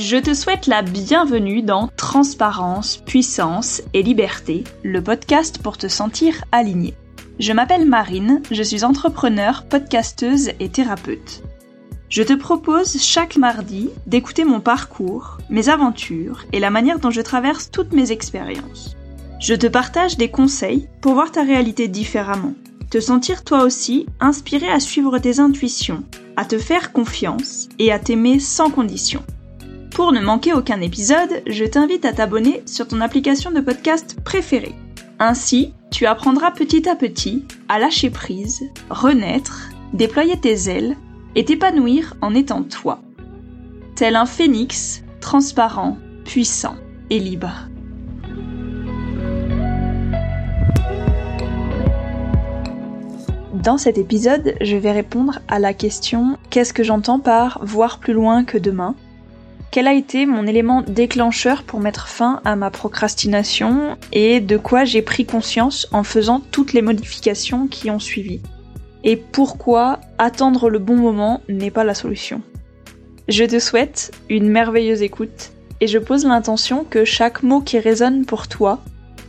Je te souhaite la bienvenue dans Transparence, Puissance et Liberté, le podcast pour te sentir aligné. Je m'appelle Marine, je suis entrepreneur, podcasteuse et thérapeute. Je te propose chaque mardi d'écouter mon parcours, mes aventures et la manière dont je traverse toutes mes expériences. Je te partage des conseils pour voir ta réalité différemment, te sentir toi aussi inspiré à suivre tes intuitions, à te faire confiance et à t'aimer sans condition. Pour ne manquer aucun épisode, je t'invite à t'abonner sur ton application de podcast préférée. Ainsi, tu apprendras petit à petit à lâcher prise, renaître, déployer tes ailes et t'épanouir en étant toi. Tel un phénix, transparent, puissant et libre. Dans cet épisode, je vais répondre à la question Qu'est-ce que j'entends par voir plus loin que demain? Quel a été mon élément déclencheur pour mettre fin à ma procrastination et de quoi j'ai pris conscience en faisant toutes les modifications qui ont suivi? Et pourquoi attendre le bon moment n'est pas la solution? Je te souhaite une merveilleuse écoute et je pose l'intention que chaque mot qui résonne pour toi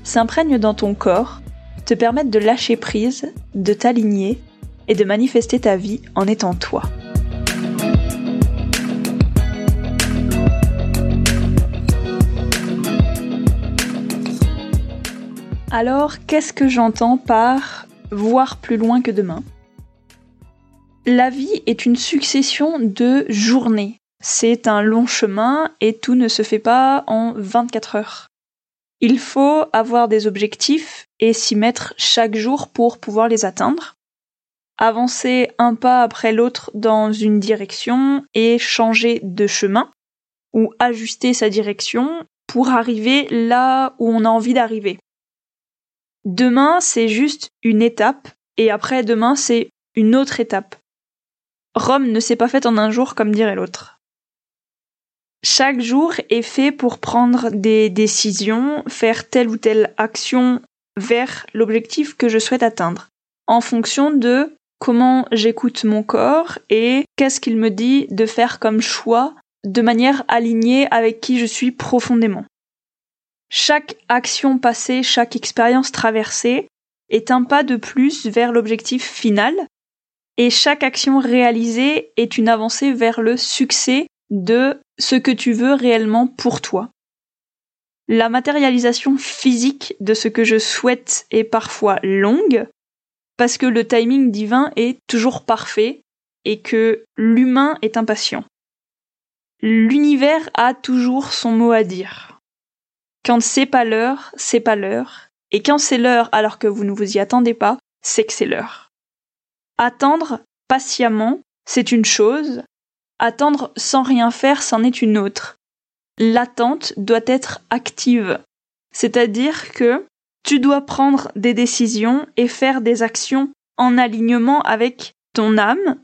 s'imprègne dans ton corps, te permette de lâcher prise, de t'aligner et de manifester ta vie en étant toi. Alors, qu'est-ce que j'entends par voir plus loin que demain? La vie est une succession de journées. C'est un long chemin et tout ne se fait pas en 24 heures. Il faut avoir des objectifs et s'y mettre chaque jour pour pouvoir les atteindre. Avancer un pas après l'autre dans une direction et changer de chemin ou ajuster sa direction pour arriver là où on a envie d'arriver. Demain, c'est juste une étape, et après demain, c'est une autre étape. Rome ne s'est pas faite en un jour, comme dirait l'autre. Chaque jour est fait pour prendre des décisions, faire telle ou telle action vers l'objectif que je souhaite atteindre, en fonction de comment j'écoute mon corps et qu'est-ce qu'il me dit de faire comme choix de manière alignée avec qui je suis profondément. Chaque action passée, chaque expérience traversée est un pas de plus vers l'objectif final et chaque action réalisée est une avancée vers le succès de ce que tu veux réellement pour toi. La matérialisation physique de ce que je souhaite est parfois longue parce que le timing divin est toujours parfait et que l'humain est impatient. L'univers a toujours son mot à dire. Quand c'est pas l'heure, c'est pas l'heure. Et quand c'est l'heure alors que vous ne vous y attendez pas, c'est que c'est l'heure. Attendre patiemment, c'est une chose. Attendre sans rien faire, c'en est une autre. L'attente doit être active. C'est-à-dire que tu dois prendre des décisions et faire des actions en alignement avec ton âme,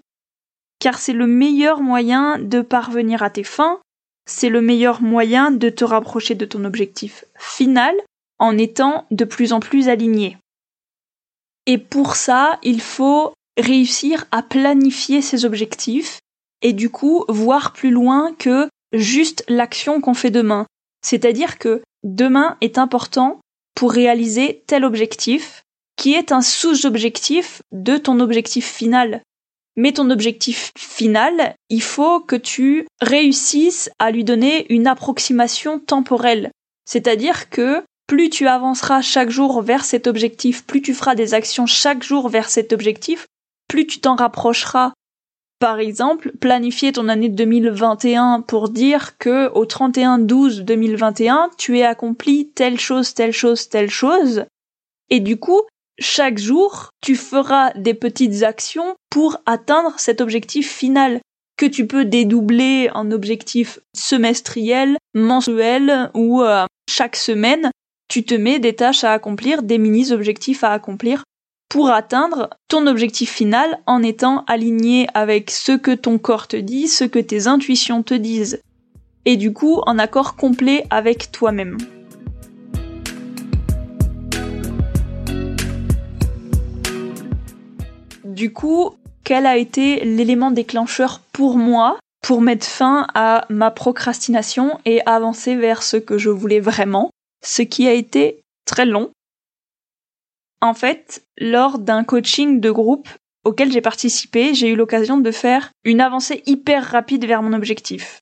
car c'est le meilleur moyen de parvenir à tes fins, c'est le meilleur moyen de te rapprocher de ton objectif final en étant de plus en plus aligné. Et pour ça, il faut réussir à planifier ses objectifs et du coup voir plus loin que juste l'action qu'on fait demain. C'est-à-dire que demain est important pour réaliser tel objectif qui est un sous-objectif de ton objectif final mais ton objectif final, il faut que tu réussisses à lui donner une approximation temporelle. C'est-à-dire que plus tu avanceras chaque jour vers cet objectif, plus tu feras des actions chaque jour vers cet objectif, plus tu t'en rapprocheras. Par exemple, planifier ton année 2021 pour dire que au 31 12 2021, tu aies accompli telle chose, telle chose, telle chose. Et du coup, chaque jour, tu feras des petites actions pour atteindre cet objectif final que tu peux dédoubler en objectif semestriel, mensuel ou euh, chaque semaine. Tu te mets des tâches à accomplir, des mini-objectifs à accomplir pour atteindre ton objectif final en étant aligné avec ce que ton corps te dit, ce que tes intuitions te disent. Et du coup, en accord complet avec toi-même. Du coup, quel a été l'élément déclencheur pour moi pour mettre fin à ma procrastination et avancer vers ce que je voulais vraiment, ce qui a été très long. En fait, lors d'un coaching de groupe auquel j'ai participé, j'ai eu l'occasion de faire une avancée hyper rapide vers mon objectif.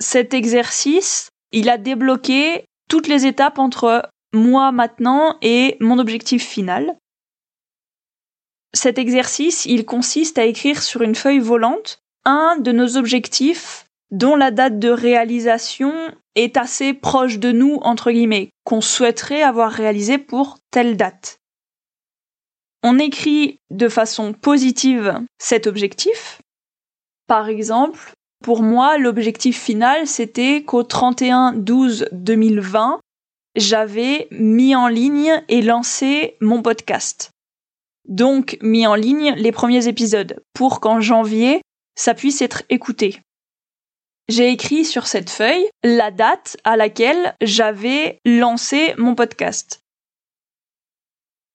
Cet exercice, il a débloqué toutes les étapes entre moi maintenant et mon objectif final. Cet exercice, il consiste à écrire sur une feuille volante un de nos objectifs dont la date de réalisation est assez proche de nous, entre guillemets, qu'on souhaiterait avoir réalisé pour telle date. On écrit de façon positive cet objectif. Par exemple, pour moi, l'objectif final, c'était qu'au 31-12-2020, j'avais mis en ligne et lancé mon podcast. Donc, mis en ligne les premiers épisodes pour qu'en janvier, ça puisse être écouté. J'ai écrit sur cette feuille la date à laquelle j'avais lancé mon podcast.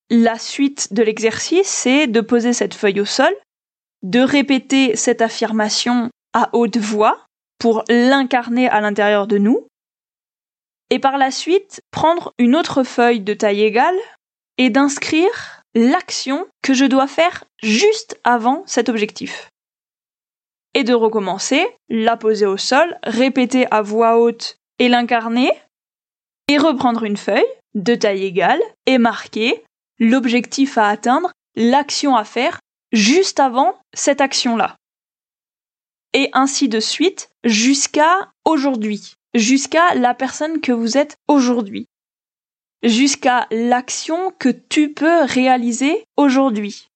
La suite de l'exercice, c'est de poser cette feuille au sol, de répéter cette affirmation à haute voix pour l'incarner à l'intérieur de nous, et par la suite prendre une autre feuille de taille égale et d'inscrire l'action que je dois faire juste avant cet objectif. Et de recommencer, la poser au sol, répéter à voix haute et l'incarner, et reprendre une feuille de taille égale et marquer l'objectif à atteindre, l'action à faire juste avant cette action-là. Et ainsi de suite jusqu'à aujourd'hui, jusqu'à la personne que vous êtes aujourd'hui, jusqu'à l'action que tu peux réaliser aujourd'hui.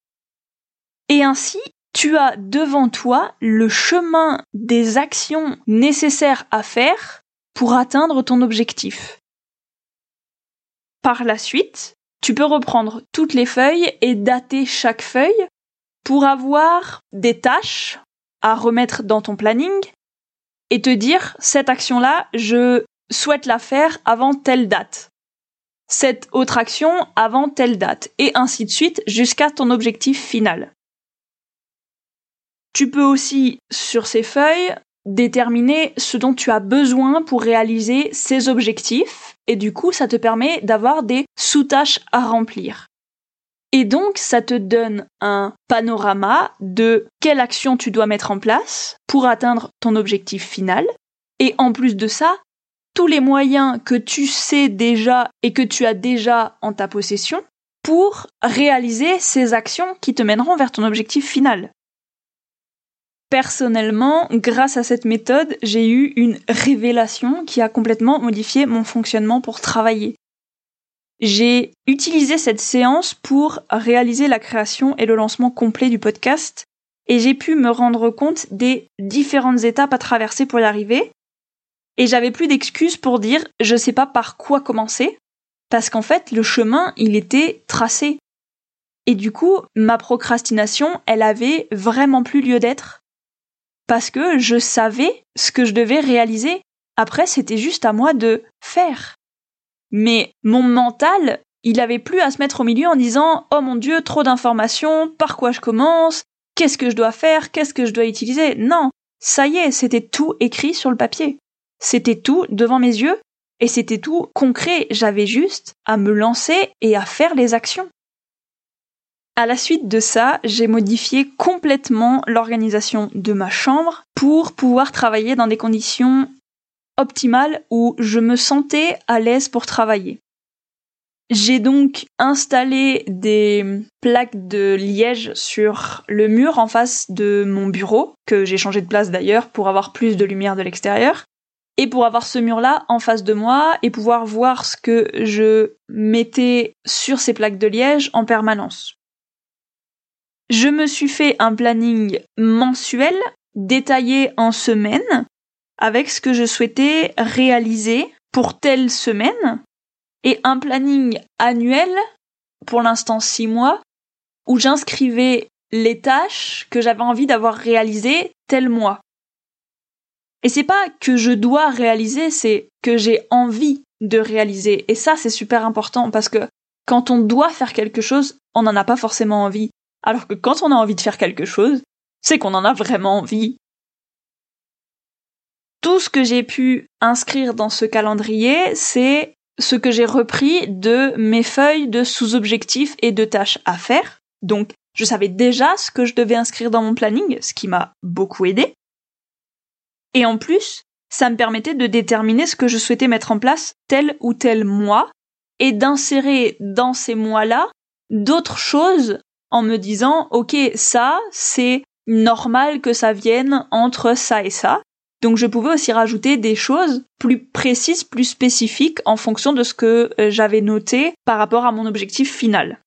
Et ainsi, tu as devant toi le chemin des actions nécessaires à faire pour atteindre ton objectif. Par la suite, tu peux reprendre toutes les feuilles et dater chaque feuille pour avoir des tâches à remettre dans ton planning et te dire cette action-là, je souhaite la faire avant telle date. Cette autre action avant telle date et ainsi de suite jusqu'à ton objectif final. Tu peux aussi, sur ces feuilles, déterminer ce dont tu as besoin pour réaliser ces objectifs et du coup ça te permet d'avoir des sous-tâches à remplir. Et donc ça te donne un panorama de quelle action tu dois mettre en place pour atteindre ton objectif final et en plus de ça, tous les moyens que tu sais déjà et que tu as déjà en ta possession pour réaliser ces actions qui te mèneront vers ton objectif final. Personnellement, grâce à cette méthode, j'ai eu une révélation qui a complètement modifié mon fonctionnement pour travailler. J'ai utilisé cette séance pour réaliser la création et le lancement complet du podcast et j'ai pu me rendre compte des différentes étapes à traverser pour y arriver. Et j'avais plus d'excuses pour dire je sais pas par quoi commencer parce qu'en fait le chemin il était tracé. Et du coup, ma procrastination, elle avait vraiment plus lieu d'être parce que je savais ce que je devais réaliser. Après, c'était juste à moi de faire. Mais mon mental, il avait plus à se mettre au milieu en disant Oh mon dieu, trop d'informations, par quoi je commence, qu'est-ce que je dois faire, qu'est-ce que je dois utiliser? Non, ça y est, c'était tout écrit sur le papier. C'était tout devant mes yeux et c'était tout concret. J'avais juste à me lancer et à faire les actions. À la suite de ça, j'ai modifié complètement l'organisation de ma chambre pour pouvoir travailler dans des conditions optimales où je me sentais à l'aise pour travailler. J'ai donc installé des plaques de liège sur le mur en face de mon bureau, que j'ai changé de place d'ailleurs pour avoir plus de lumière de l'extérieur, et pour avoir ce mur-là en face de moi et pouvoir voir ce que je mettais sur ces plaques de liège en permanence. Je me suis fait un planning mensuel détaillé en semaines avec ce que je souhaitais réaliser pour telle semaine et un planning annuel pour l'instant six mois où j'inscrivais les tâches que j'avais envie d'avoir réalisées tel mois. Et c'est pas que je dois réaliser, c'est que j'ai envie de réaliser. Et ça, c'est super important parce que quand on doit faire quelque chose, on n'en a pas forcément envie. Alors que quand on a envie de faire quelque chose, c'est qu'on en a vraiment envie. tout ce que j'ai pu inscrire dans ce calendrier, c'est ce que j'ai repris de mes feuilles de sous-objectifs et de tâches à faire. Donc, je savais déjà ce que je devais inscrire dans mon planning, ce qui m'a beaucoup aidé. Et en plus, ça me permettait de déterminer ce que je souhaitais mettre en place tel ou tel mois et d'insérer dans ces mois-là d'autres choses en me disant, OK, ça, c'est normal que ça vienne entre ça et ça. Donc je pouvais aussi rajouter des choses plus précises, plus spécifiques en fonction de ce que euh, j'avais noté par rapport à mon objectif final.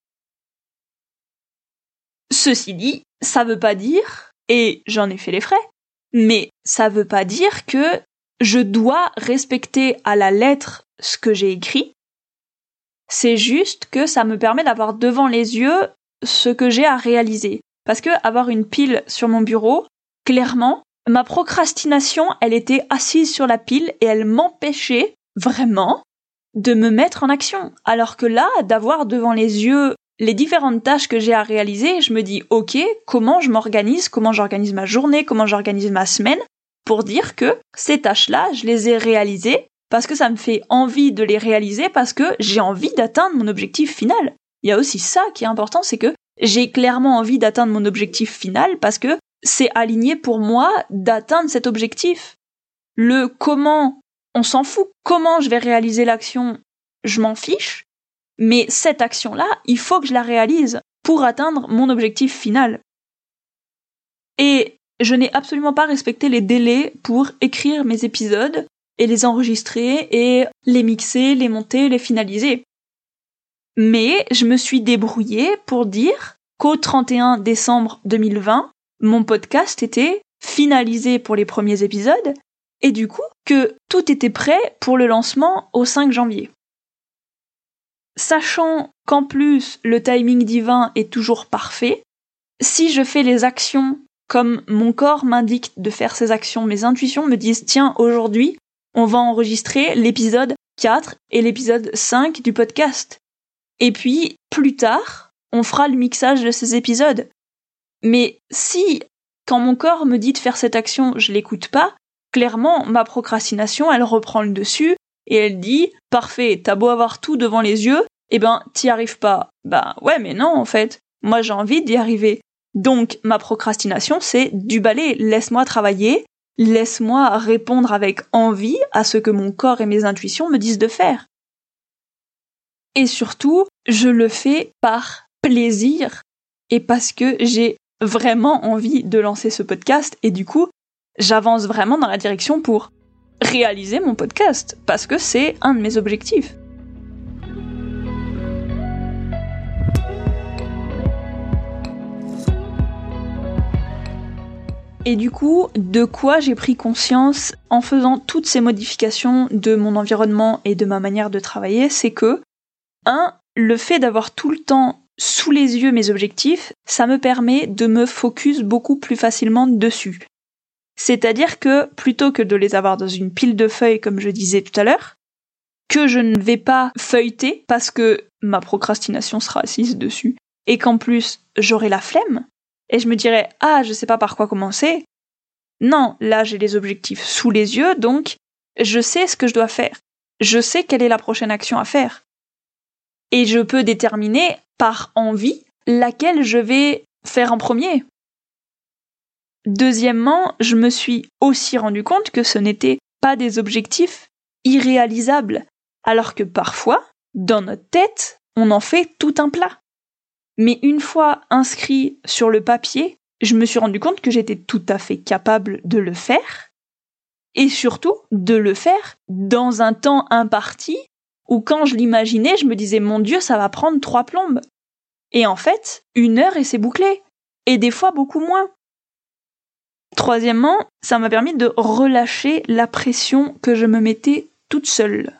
Ceci dit, ça veut pas dire, et j'en ai fait les frais, mais ça veut pas dire que je dois respecter à la lettre ce que j'ai écrit. C'est juste que ça me permet d'avoir devant les yeux ce que j'ai à réaliser. Parce que avoir une pile sur mon bureau, clairement, ma procrastination, elle était assise sur la pile et elle m'empêchait vraiment de me mettre en action. Alors que là, d'avoir devant les yeux les différentes tâches que j'ai à réaliser, je me dis, ok, comment je m'organise, comment j'organise ma journée, comment j'organise ma semaine, pour dire que ces tâches-là, je les ai réalisées parce que ça me fait envie de les réaliser, parce que j'ai envie d'atteindre mon objectif final. Il y a aussi ça qui est important, c'est que j'ai clairement envie d'atteindre mon objectif final parce que c'est aligné pour moi d'atteindre cet objectif. Le comment, on s'en fout. Comment je vais réaliser l'action, je m'en fiche. Mais cette action-là, il faut que je la réalise pour atteindre mon objectif final. Et je n'ai absolument pas respecté les délais pour écrire mes épisodes et les enregistrer et les mixer, les monter, les finaliser. Mais je me suis débrouillée pour dire qu'au 31 décembre 2020, mon podcast était finalisé pour les premiers épisodes et du coup que tout était prêt pour le lancement au 5 janvier. Sachant qu'en plus le timing divin est toujours parfait, si je fais les actions comme mon corps m'indique de faire ces actions, mes intuitions me disent tiens aujourd'hui on va enregistrer l'épisode 4 et l'épisode 5 du podcast. Et puis plus tard, on fera le mixage de ces épisodes. Mais si, quand mon corps me dit de faire cette action, je l'écoute pas, clairement, ma procrastination, elle reprend le dessus, et elle dit, parfait, t'as beau avoir tout devant les yeux, eh ben, t'y arrives pas. Bah, ouais, mais non, en fait. Moi, j'ai envie d'y arriver. Donc, ma procrastination, c'est du balai. Laisse-moi travailler. Laisse-moi répondre avec envie à ce que mon corps et mes intuitions me disent de faire. Et surtout, je le fais par plaisir et parce que j'ai vraiment envie de lancer ce podcast et du coup, j'avance vraiment dans la direction pour réaliser mon podcast parce que c'est un de mes objectifs. Et du coup, de quoi j'ai pris conscience en faisant toutes ces modifications de mon environnement et de ma manière de travailler, c'est que, un, le fait d'avoir tout le temps sous les yeux mes objectifs, ça me permet de me focus beaucoup plus facilement dessus. C'est-à-dire que plutôt que de les avoir dans une pile de feuilles comme je disais tout à l'heure, que je ne vais pas feuilleter parce que ma procrastination sera assise dessus et qu'en plus j'aurai la flemme et je me dirai ah je sais pas par quoi commencer. Non, là j'ai les objectifs sous les yeux donc je sais ce que je dois faire. Je sais quelle est la prochaine action à faire. Et je peux déterminer par envie laquelle je vais faire en premier. Deuxièmement, je me suis aussi rendu compte que ce n'étaient pas des objectifs irréalisables, alors que parfois, dans notre tête, on en fait tout un plat. Mais une fois inscrit sur le papier, je me suis rendu compte que j'étais tout à fait capable de le faire, et surtout de le faire dans un temps imparti où quand je l'imaginais, je me disais mon Dieu, ça va prendre trois plombes. Et en fait, une heure et c'est bouclé. Et des fois beaucoup moins. Troisièmement, ça m'a permis de relâcher la pression que je me mettais toute seule.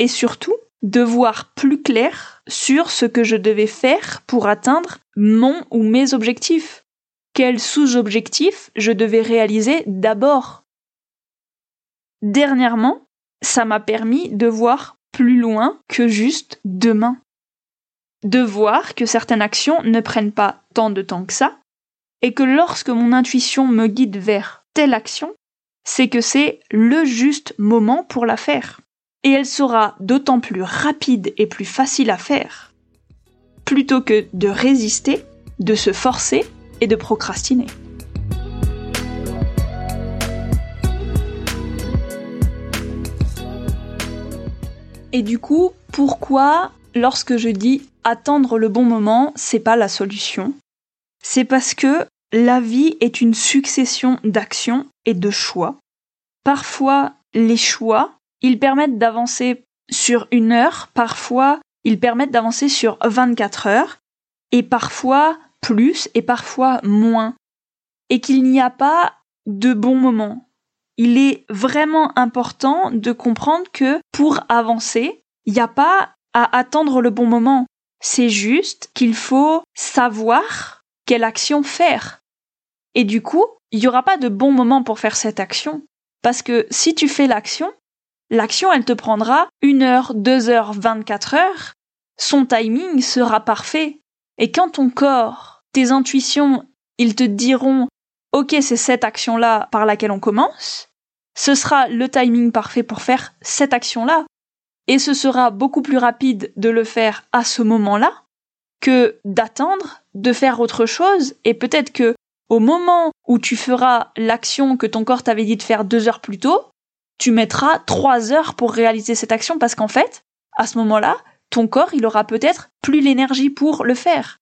Et surtout, de voir plus clair sur ce que je devais faire pour atteindre mon ou mes objectifs. Quels sous-objectifs je devais réaliser d'abord. Dernièrement, ça m'a permis de voir plus loin que juste demain. De voir que certaines actions ne prennent pas tant de temps que ça, et que lorsque mon intuition me guide vers telle action, c'est que c'est le juste moment pour la faire. Et elle sera d'autant plus rapide et plus facile à faire, plutôt que de résister, de se forcer et de procrastiner. Et du coup, pourquoi, lorsque je dis attendre le bon moment, c'est pas la solution? C'est parce que la vie est une succession d'actions et de choix. Parfois, les choix, ils permettent d'avancer sur une heure, parfois, ils permettent d'avancer sur 24 heures, et parfois plus et parfois moins. Et qu'il n'y a pas de bon moment. Il est vraiment important de comprendre que pour avancer, il n'y a pas à attendre le bon moment. C'est juste qu'il faut savoir quelle action faire. Et du coup, il n'y aura pas de bon moment pour faire cette action. Parce que si tu fais l'action, l'action, elle te prendra une heure, deux heures, vingt-quatre heures. Son timing sera parfait. Et quand ton corps, tes intuitions, ils te diront, OK, c'est cette action-là par laquelle on commence, ce sera le timing parfait pour faire cette action-là. Et ce sera beaucoup plus rapide de le faire à ce moment-là que d'attendre, de faire autre chose et peut-être que au moment où tu feras l'action que ton corps t'avait dit de faire deux heures plus tôt, tu mettras trois heures pour réaliser cette action parce qu'en fait, à ce moment-là, ton corps, il aura peut-être plus l'énergie pour le faire.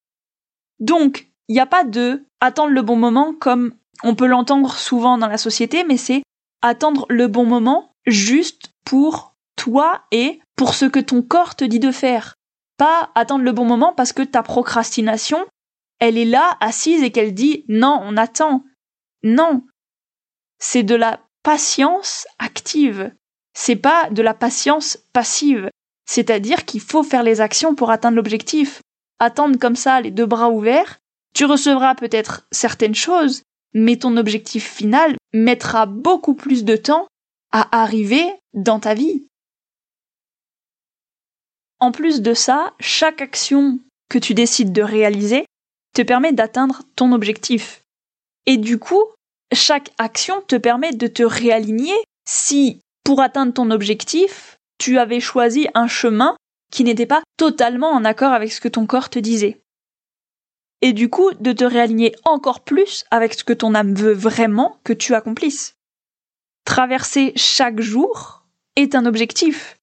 Donc, il n'y a pas de attendre le bon moment comme on peut l'entendre souvent dans la société, mais c'est attendre le bon moment juste pour toi et pour ce que ton corps te dit de faire. Pas attendre le bon moment parce que ta procrastination, elle est là, assise, et qu'elle dit non, on attend. Non. C'est de la patience active. C'est pas de la patience passive. C'est-à-dire qu'il faut faire les actions pour atteindre l'objectif. Attendre comme ça, les deux bras ouverts, tu recevras peut-être certaines choses, mais ton objectif final mettra beaucoup plus de temps à arriver dans ta vie. En plus de ça, chaque action que tu décides de réaliser te permet d'atteindre ton objectif. Et du coup, chaque action te permet de te réaligner si, pour atteindre ton objectif, tu avais choisi un chemin qui n'était pas totalement en accord avec ce que ton corps te disait. Et du coup, de te réaligner encore plus avec ce que ton âme veut vraiment que tu accomplisses. Traverser chaque jour est un objectif.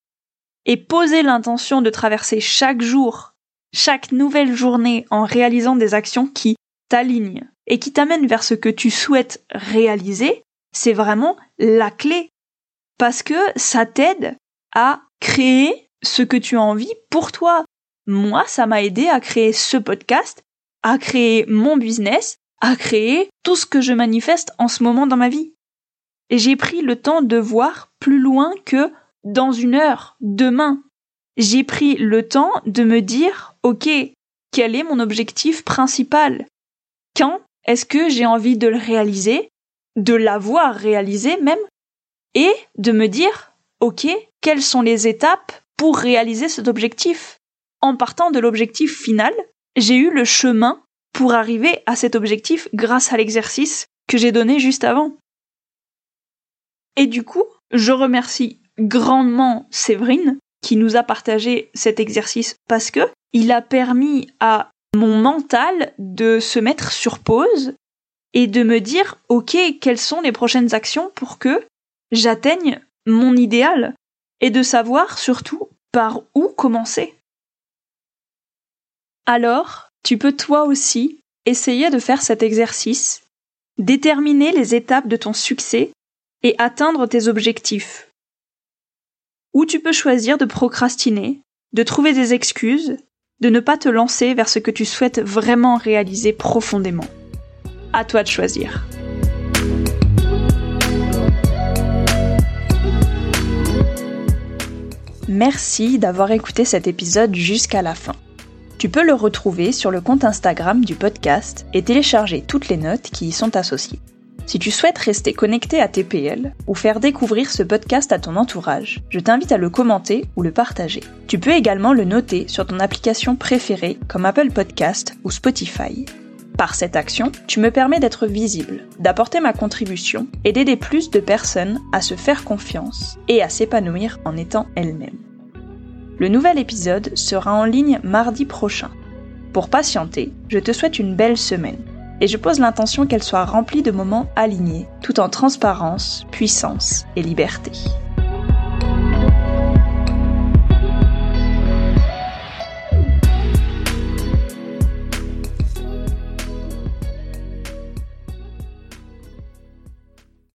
Et poser l'intention de traverser chaque jour chaque nouvelle journée en réalisant des actions qui t'alignent et qui t'amènent vers ce que tu souhaites réaliser, c'est vraiment la clé. Parce que ça t'aide à créer ce que tu as envie pour toi. Moi, ça m'a aidé à créer ce podcast, à créer mon business, à créer tout ce que je manifeste en ce moment dans ma vie. Et j'ai pris le temps de voir plus loin que dans une heure, demain. J'ai pris le temps de me dire ok, quel est mon objectif principal? Quand est-ce que j'ai envie de le réaliser, de l'avoir réalisé même, et de me dire, ok, quelles sont les étapes pour réaliser cet objectif? En partant de l'objectif final, j'ai eu le chemin pour arriver à cet objectif grâce à l'exercice que j'ai donné juste avant. Et du coup, je remercie grandement Séverine qui nous a partagé cet exercice parce que il a permis à mon mental de se mettre sur pause et de me dire ok quelles sont les prochaines actions pour que j'atteigne mon idéal et de savoir surtout par où commencer. Alors, tu peux toi aussi essayer de faire cet exercice, déterminer les étapes de ton succès et atteindre tes objectifs. Ou tu peux choisir de procrastiner, de trouver des excuses de ne pas te lancer vers ce que tu souhaites vraiment réaliser profondément. À toi de choisir. Merci d'avoir écouté cet épisode jusqu'à la fin. Tu peux le retrouver sur le compte Instagram du podcast et télécharger toutes les notes qui y sont associées. Si tu souhaites rester connecté à TPL ou faire découvrir ce podcast à ton entourage, je t'invite à le commenter ou le partager. Tu peux également le noter sur ton application préférée comme Apple Podcast ou Spotify. Par cette action, tu me permets d'être visible, d'apporter ma contribution et d'aider plus de personnes à se faire confiance et à s'épanouir en étant elles-mêmes. Le nouvel épisode sera en ligne mardi prochain. Pour patienter, je te souhaite une belle semaine et je pose l'intention qu'elle soit remplie de moments alignés, tout en transparence, puissance et liberté.